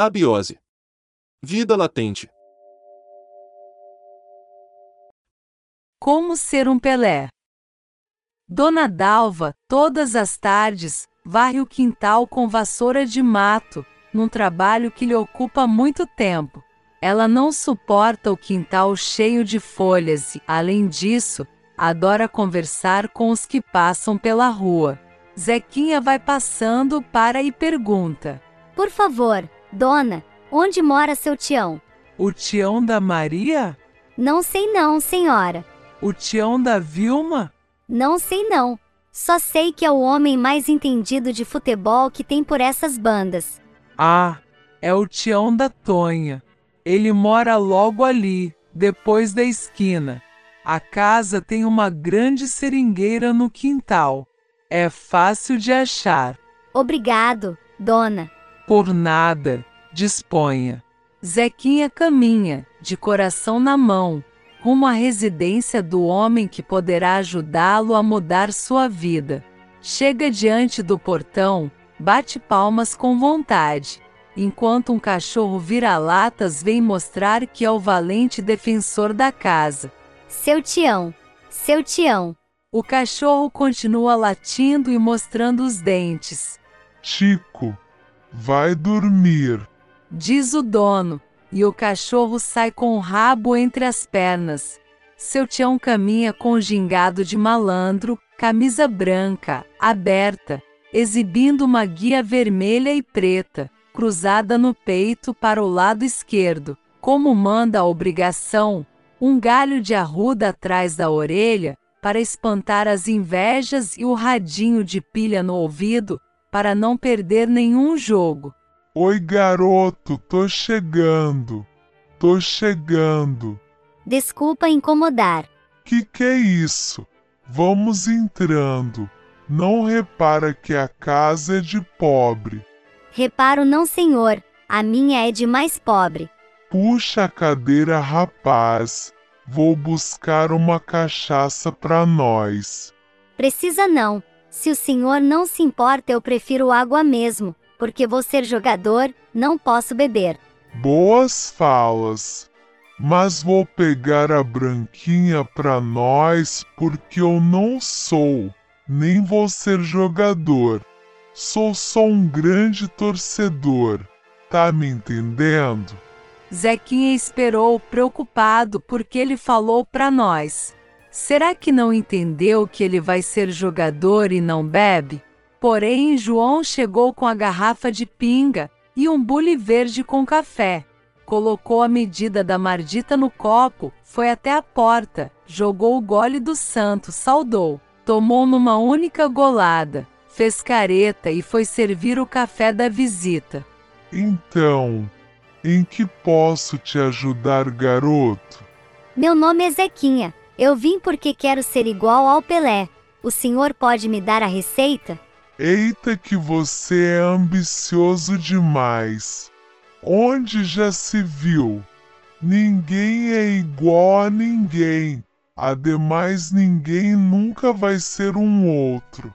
Abiose. Vida latente. Como ser um Pelé? Dona Dalva, todas as tardes, varre o quintal com vassoura de mato, num trabalho que lhe ocupa muito tempo. Ela não suporta o quintal cheio de folhas e, além disso, adora conversar com os que passam pela rua. Zequinha vai passando para e pergunta: Por favor, dona, onde mora seu tião? O tião da Maria? Não sei não, senhora. O tião da Vilma? Não sei não. Só sei que é o homem mais entendido de futebol que tem por essas bandas. Ah, é o tião da Tonha. Ele mora logo ali, depois da esquina. A casa tem uma grande seringueira no quintal. É fácil de achar. Obrigado, dona. Por nada, disponha. Zequinha caminha, de coração na mão, rumo à residência do homem que poderá ajudá-lo a mudar sua vida. Chega diante do portão, bate palmas com vontade, enquanto um cachorro vira-latas vem mostrar que é o valente defensor da casa. Seu tião, seu tião. O cachorro continua latindo e mostrando os dentes. Chico, vai dormir. Diz o dono, e o cachorro sai com o rabo entre as pernas. Seu tião caminha com gingado de malandro, camisa branca, aberta, exibindo uma guia vermelha e preta, cruzada no peito para o lado esquerdo, como manda a obrigação, um galho de arruda atrás da orelha, para espantar as invejas e o radinho de pilha no ouvido, para não perder nenhum jogo. Oi, garoto, tô chegando. Tô chegando. Desculpa incomodar. Que que é isso? Vamos entrando. Não repara que a casa é de pobre. Reparo não, senhor. A minha é de mais pobre. Puxa a cadeira, rapaz. Vou buscar uma cachaça pra nós. Precisa não. Se o senhor não se importa, eu prefiro água mesmo, porque vou ser jogador, não posso beber. Boas falas. Mas vou pegar a branquinha pra nós porque eu não sou, nem vou ser jogador. Sou só um grande torcedor. Tá me entendendo? Zequinha esperou preocupado porque ele falou para nós. Será que não entendeu que ele vai ser jogador e não bebe? Porém, João chegou com a garrafa de pinga e um bule verde com café. Colocou a medida da mardita no copo, foi até a porta, jogou o gole do santo, saudou, tomou numa única golada, fez careta e foi servir o café da visita. Então, em que posso te ajudar, garoto? Meu nome é Zequinha. Eu vim porque quero ser igual ao Pelé. O senhor pode me dar a receita? Eita, que você é ambicioso demais. Onde já se viu? Ninguém é igual a ninguém. Ademais, ninguém nunca vai ser um outro.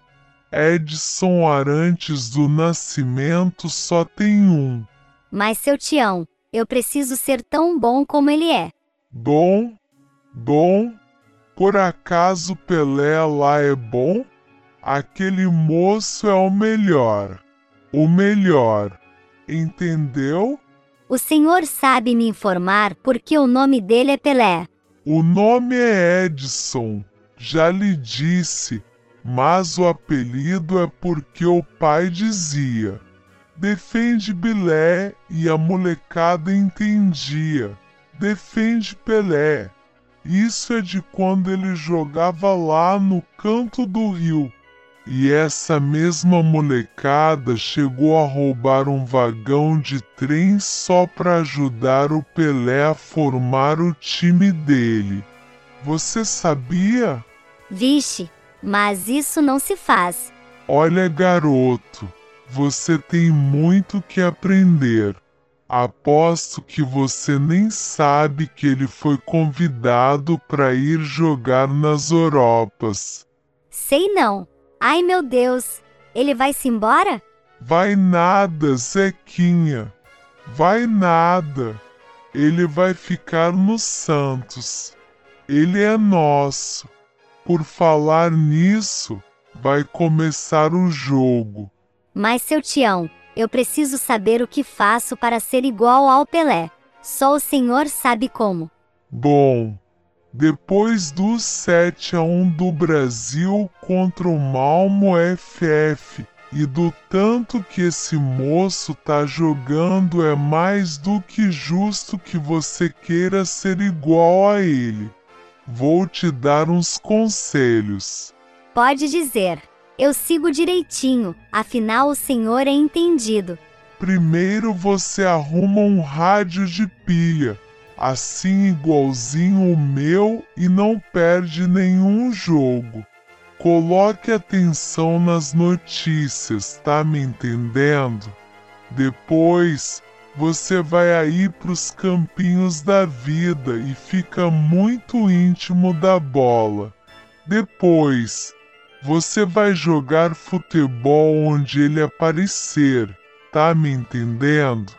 Edson Arantes do Nascimento só tem um. Mas seu tião, eu preciso ser tão bom como ele é. Bom? Bom? Por acaso Pelé lá é bom? Aquele moço é o melhor. O melhor. Entendeu? O senhor sabe me informar porque o nome dele é Pelé. O nome é Edson. Já lhe disse. Mas o apelido é porque o pai dizia. Defende Bilé e a molecada entendia. Defende Pelé. Isso é de quando ele jogava lá no canto do rio. E essa mesma molecada chegou a roubar um vagão de trem só para ajudar o Pelé a formar o time dele. Você sabia? Vixe, mas isso não se faz. Olha, garoto, você tem muito que aprender. Aposto que você nem sabe que ele foi convidado para ir jogar nas Europas. Sei não. Ai meu Deus, ele vai se embora? Vai nada, Zequinha. Vai nada. Ele vai ficar no Santos. Ele é nosso. Por falar nisso, vai começar o jogo. Mas, seu Tião, eu preciso saber o que faço para ser igual ao Pelé. Só o senhor sabe como. Bom, depois do 7 a 1 do Brasil contra o Malmo FF e do tanto que esse moço tá jogando, é mais do que justo que você queira ser igual a ele. Vou te dar uns conselhos. Pode dizer. Eu sigo direitinho, afinal o senhor é entendido. Primeiro você arruma um rádio de pilha, assim igualzinho o meu e não perde nenhum jogo. Coloque atenção nas notícias, tá me entendendo? Depois você vai aí pros campinhos da vida e fica muito íntimo da bola. Depois, você vai jogar futebol onde ele aparecer, tá me entendendo?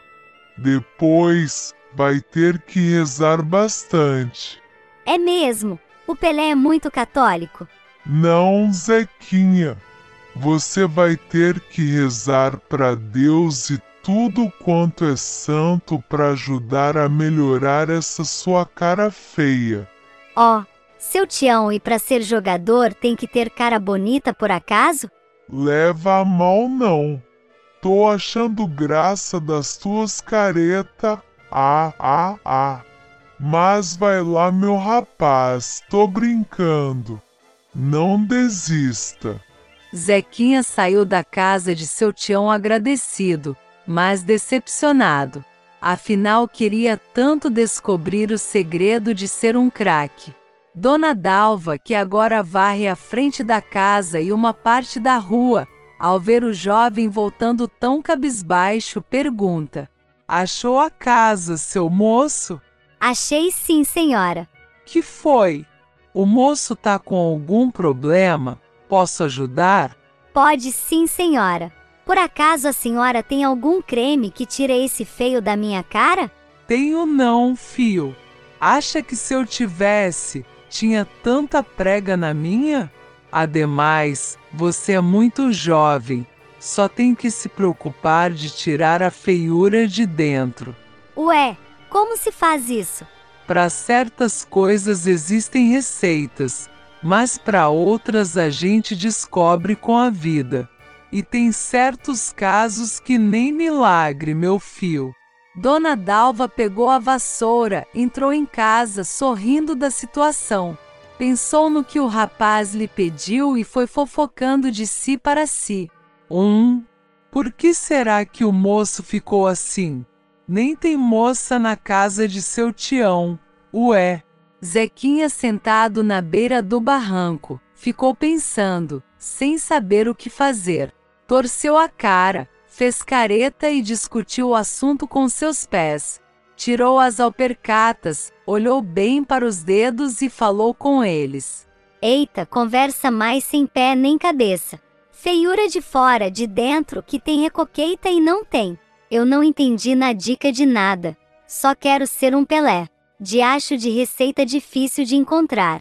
Depois, vai ter que rezar bastante. É mesmo. O Pelé é muito católico. Não, Zequinha. Você vai ter que rezar para Deus e tudo quanto é santo para ajudar a melhorar essa sua cara feia. Ó, oh, seu Tião e para ser jogador tem que ter cara bonita por acaso? Leva a mal não. Tô achando graça das tuas careta. Ah, ah, ah. Mas vai lá, meu rapaz, tô brincando. Não desista. Zequinha saiu da casa de seu Tião agradecido mas decepcionado. Afinal, queria tanto descobrir o segredo de ser um craque. Dona Dalva, que agora varre a frente da casa e uma parte da rua, ao ver o jovem voltando tão cabisbaixo, pergunta: Achou a casa, seu moço? Achei sim, senhora. Que foi? O moço tá com algum problema? Posso ajudar? Pode sim, senhora. Por acaso a senhora tem algum creme que tira esse feio da minha cara? Tenho não, fio. Acha que se eu tivesse, tinha tanta prega na minha? Ademais, você é muito jovem. Só tem que se preocupar de tirar a feiura de dentro. Ué, como se faz isso? Para certas coisas existem receitas, mas para outras a gente descobre com a vida. E tem certos casos que nem milagre, meu fio. Dona Dalva pegou a vassoura, entrou em casa sorrindo da situação. Pensou no que o rapaz lhe pediu e foi fofocando de si para si. Um, por que será que o moço ficou assim? Nem tem moça na casa de seu tião. Ué. Zequinha sentado na beira do barranco, ficou pensando, sem saber o que fazer. Torceu a cara, fez careta e discutiu o assunto com seus pés. Tirou as alpercatas, olhou bem para os dedos e falou com eles. Eita, conversa mais sem pé nem cabeça. Feiura de fora, de dentro, que tem recoqueita e não tem. Eu não entendi na dica de nada. Só quero ser um Pelé. Diacho de receita difícil de encontrar.